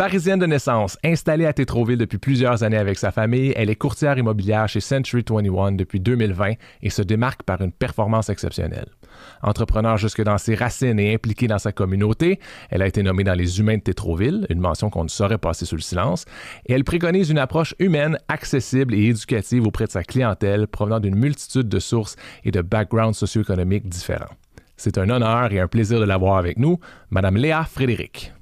Parisienne de naissance, installée à Tétroville depuis plusieurs années avec sa famille, elle est courtière immobilière chez Century 21 depuis 2020 et se démarque par une performance exceptionnelle. Entrepreneur jusque dans ses racines et impliquée dans sa communauté, elle a été nommée dans les Humains de Tétroville, une mention qu'on ne saurait passer sous le silence, et elle préconise une approche humaine, accessible et éducative auprès de sa clientèle provenant d'une multitude de sources et de backgrounds socio-économiques différents. C'est un honneur et un plaisir de l'avoir avec nous, Madame Léa Frédéric.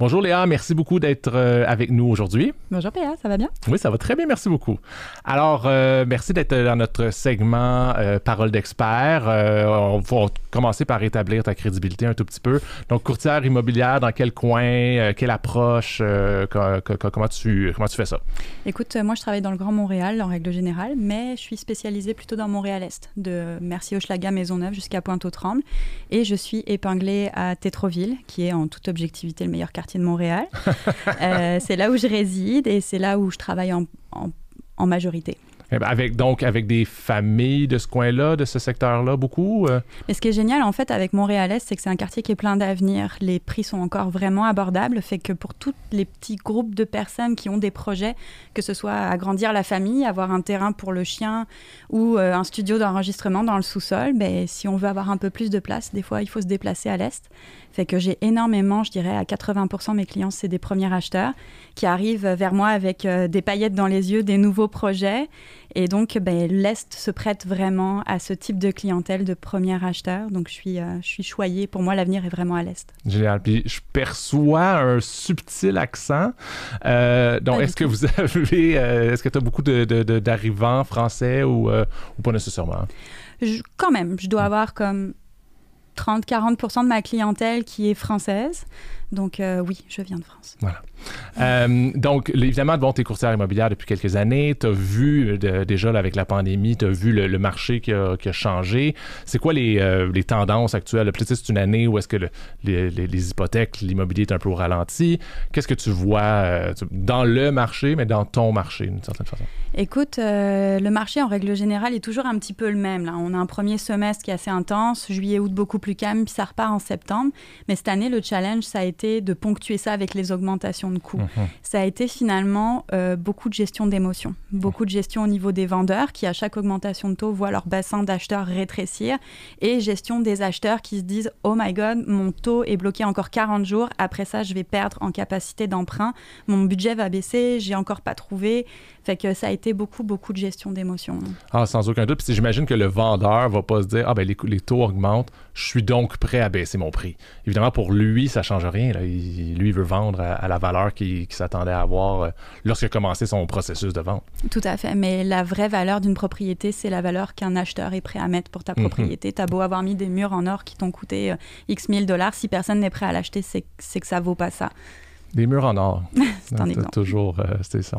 Bonjour Léa, merci beaucoup d'être euh, avec nous aujourd'hui. Bonjour Péa, ça va bien? Oui, ça va très bien, merci beaucoup. Alors, euh, merci d'être dans notre segment euh, Parole d'expert. on va commencer par établir ta crédibilité un tout petit peu. Donc, courtière immobilière, dans quel coin, quelle approche, comment, tu, comment tu fais ça? Écoute, moi je travaille dans le Grand Montréal en règle générale, mais je suis spécialisée plutôt dans Montréal-Est, de Mercier-Hochelaga, Maisonneuve jusqu'à Pointe-aux-Trembles. Et je suis épinglée à Tétroville, qui est en toute objectivité le meilleur quartier de Montréal. Euh, c'est là où je réside et c'est là où je travaille en majorité. Avec, donc, avec des familles de ce coin-là, de ce secteur-là, beaucoup? Euh? Mais ce qui est génial, en fait, avec Montréal-Est, c'est que c'est un quartier qui est plein d'avenir. Les prix sont encore vraiment abordables, fait que pour tous les petits groupes de personnes qui ont des projets, que ce soit agrandir la famille, avoir un terrain pour le chien ou euh, un studio d'enregistrement dans le sous-sol, ben, si on veut avoir un peu plus de place, des fois, il faut se déplacer à l'Est. Fait que j'ai énormément, je dirais, à 80% mes clients, c'est des premiers acheteurs qui arrivent vers moi avec euh, des paillettes dans les yeux, des nouveaux projets et donc, ben, l'Est se prête vraiment à ce type de clientèle de premier acheteur. Donc, je suis, euh, je suis choyée. Pour moi, l'avenir est vraiment à l'Est. Génial. Puis, je perçois un subtil accent. Euh, donc, est-ce que vous avez... Euh, est-ce que tu as beaucoup d'arrivants de, français ou, ou, pas nécessairement? quand même. Je dois avoir comme 30-40% de ma clientèle qui est française. Donc euh, oui, je viens de France. Voilà. Euh, donc, évidemment, bon, tu es courtière immobilière depuis quelques années. Tu as vu, euh, déjà avec la pandémie, tu as vu le, marché qui a, changé. C'est quoi les, tendances actuelles? Peut-être c'est une année où est-ce que les, hypothèques, l'immobilier est un peu au ralenti. Qu'est-ce que tu vois dans le marché, mais dans ton marché, d'une certaine façon? Écoute, le marché, en règle générale, est toujours un petit peu le même. Là. On a un premier semestre qui est assez intense, juillet, août beaucoup plus calme, puis ça repart en septembre. Mais cette année, le challenge, ça a été de ponctuer ça avec les augmentations de coûts. Mhm. Ça a été finalement euh, beaucoup de gestion d'émotions, beaucoup de gestion au niveau des vendeurs qui, à chaque augmentation de taux, voient leur bassin d'acheteurs rétrécir et gestion des acheteurs qui se disent Oh my God, mon taux est bloqué encore 40 jours. Après ça, je vais perdre en capacité d'emprunt. Mon budget va baisser. J'ai encore pas trouvé. Fait que ça a été beaucoup, beaucoup de gestion d'émotions. Ah, sans aucun doute. Puis j'imagine que le vendeur va pas se dire Ah, ben les, les taux augmentent, je suis donc prêt à baisser mon prix. Évidemment, pour lui, ça change rien. Il, lui, il veut vendre à, la valeur qu'il s'attendait à avoir euh, lorsqu'il a commencé son processus de vente. Tout à fait. Mais la vraie valeur d'une propriété, c'est la valeur qu'un acheteur est prêt à mettre pour ta mhm. propriété. Tu as beau avoir mis des murs en or qui t'ont coûté euh, X mille dollars, si personne n'est prêt à l'acheter, c'est que ça vaut pas ça. Des murs en or. c'est. Toujours, euh, ça,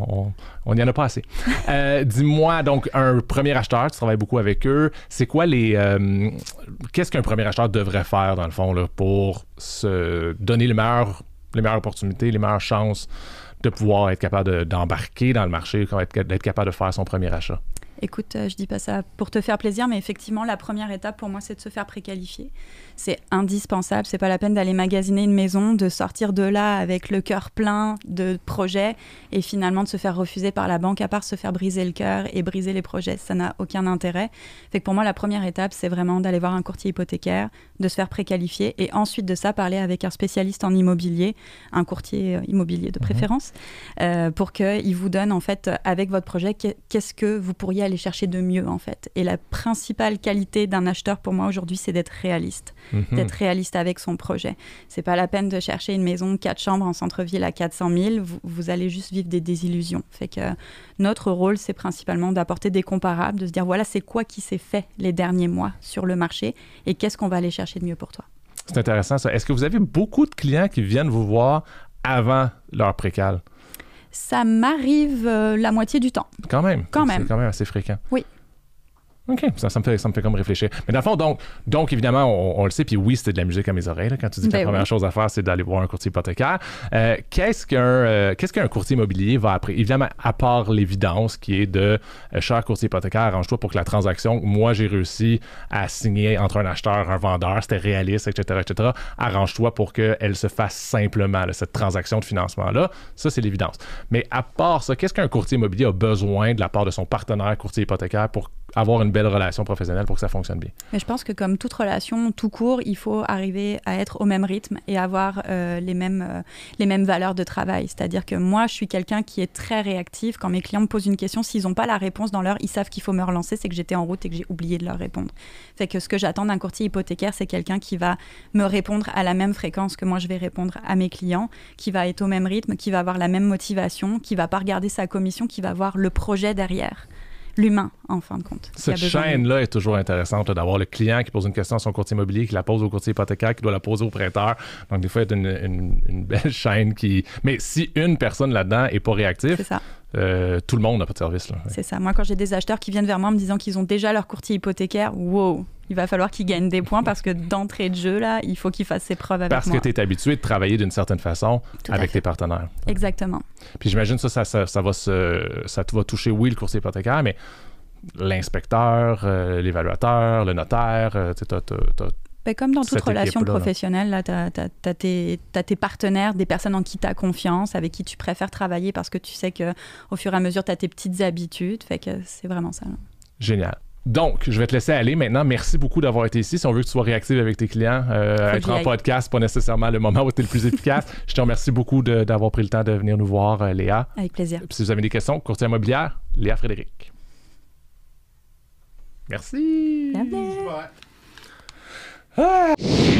on n'y en a pas assez. Euh, dis-moi, donc, un premier acheteur, tu travailles beaucoup avec eux. C'est quoi les. Euh, qu'est-ce qu'un premier acheteur devrait faire, dans le fond, là, pour se donner les meilleures, les meilleures opportunités, les meilleures chances de pouvoir être capable d'embarquer dans le marché, d'être capable de faire son premier achat? Écoute, je dis pas ça pour te faire plaisir, mais effectivement, la première étape pour moi, c'est de se faire préqualifier c'est indispensable. C'est pas la peine d'aller magasiner une maison, de sortir de là avec le cœur plein de projets et finalement de se faire refuser par la banque, à part se faire briser le cœur et briser les projets. Ça n'a aucun intérêt. Fait que pour moi, la première étape, c'est vraiment d'aller voir un courtier hypothécaire, de se faire préqualifier et ensuite de ça, parler avec un spécialiste en immobilier, un courtier euh, immobilier de mhm. préférence, euh, pour qu'il vous donne en fait, avec votre projet, qu'est-ce que vous pourriez aller chercher de mieux en fait. Et la principale qualité d'un acheteur pour moi aujourd'hui, c'est d'être réaliste. Mhm. d'être réaliste avec son projet. C'est pas la peine de chercher une maison quatre chambres en centre-ville à 400 000. Vous, allez juste vivre des désillusions. Fait que notre rôle, c'est principalement d'apporter des comparables, de se dire voilà, c'est quoi qui s'est fait les derniers mois sur le marché et qu'est-ce qu'on va aller chercher de mieux pour toi? C'est intéressant ça. Est-ce que vous avez beaucoup de clients qui viennent vous voir avant leur précal? Ça m'arrive euh, la moitié du temps. Quand même. Quand même. C'est quand même assez fréquent. Oui. OK, ça, ça, me fait, ça me fait comme réfléchir. Mais dans le fond, donc, donc évidemment, on, le sait, puis oui, c'était de la musique à mes oreilles. quand tu dis que la ben première chose à faire, c'est d'aller voir un courtier hypothécaire. Euh, qu'est-ce qu'un euh, qu'est-ce qu'un courtier immobilier va après? Évidemment, à part l'évidence qui est de euh, cher courtier hypothécaire, arrange-toi pour que la transaction, moi, j'ai réussi à signer entre un acheteur et un vendeur, c'était réaliste, etc., etc. Arrange-toi pour qu'elle se fasse simplement, cette transaction de financement-là. Ça, c'est l'évidence. Mais à part ça, qu'est-ce qu'un courtier immobilier a besoin de la part de son partenaire courtier hypothécaire pour avoir une belle relation professionnelle pour que ça fonctionne bien. Mais je pense que comme toute relation, tout court, il faut arriver à être au même rythme et avoir euh, les, mêmes, euh, les mêmes valeurs de travail. C'est-à-dire que moi, je suis quelqu'un qui est très réactif. Quand mes clients me posent une question, s'ils n'ont pas la réponse dans l'heure, ils savent qu'il faut me relancer, c'est que j'étais en route et que j'ai oublié de leur répondre. Fait que ce que j'attends d'un courtier hypothécaire, c'est quelqu'un qui va me répondre à la même fréquence que moi je vais répondre à mes clients, qui va être au même rythme, qui va avoir la même motivation, qui va pas regarder sa commission, qui va voir le projet derrière l'humain, en fin de compte. Cette chaîne-là est toujours intéressante, d'avoir le client qui pose une question à son courtier immobilier, qui la pose au courtier hypothécaire, qui doit la poser au prêteur. Donc, des fois, a une, belle chaîne qui... Mais si une personne là-dedans n'est pas réactive, euh, tout le monde n'a pas de service. C'est ça. Moi, quand j'ai des acheteurs qui viennent vers moi en me disant qu'ils ont déjà leur courtier hypothécaire, wow, il va falloir qu'il gagne des points parce que d'entrée de jeu, là, il faut qu'il fasse ses preuves avec moi. Parce que tu es habitué de travailler d'une certaine façon avec tes partenaires. Exactement. Puis j'imagine ça ça, ça, ça, va se, ça va toucher, oui, le courtier hypothécaire, mais l'inspecteur, euh, l'évaluateur, le notaire, euh, tu ben, comme dans toute relation professionnelle, tu as, tes partenaires, des personnes en qui tu as confiance, avec qui tu préfères travailler parce que tu sais qu'au fur et à mesure, tu as tes petites habitudes. Fait que c'est vraiment ça. Génial. Donc, je vais te laisser aller maintenant. Merci beaucoup d'avoir été ici. Si on veut que tu sois réactive avec tes clients, euh, être en podcast, pas nécessairement le moment où tu es le plus efficace. je te remercie beaucoup d'avoir pris le temps de venir nous voir, euh, Léa. Avec plaisir. si vous avez des questions, courtier immobilière, Léa Frédéric. Merci. Bienvenue. Ah.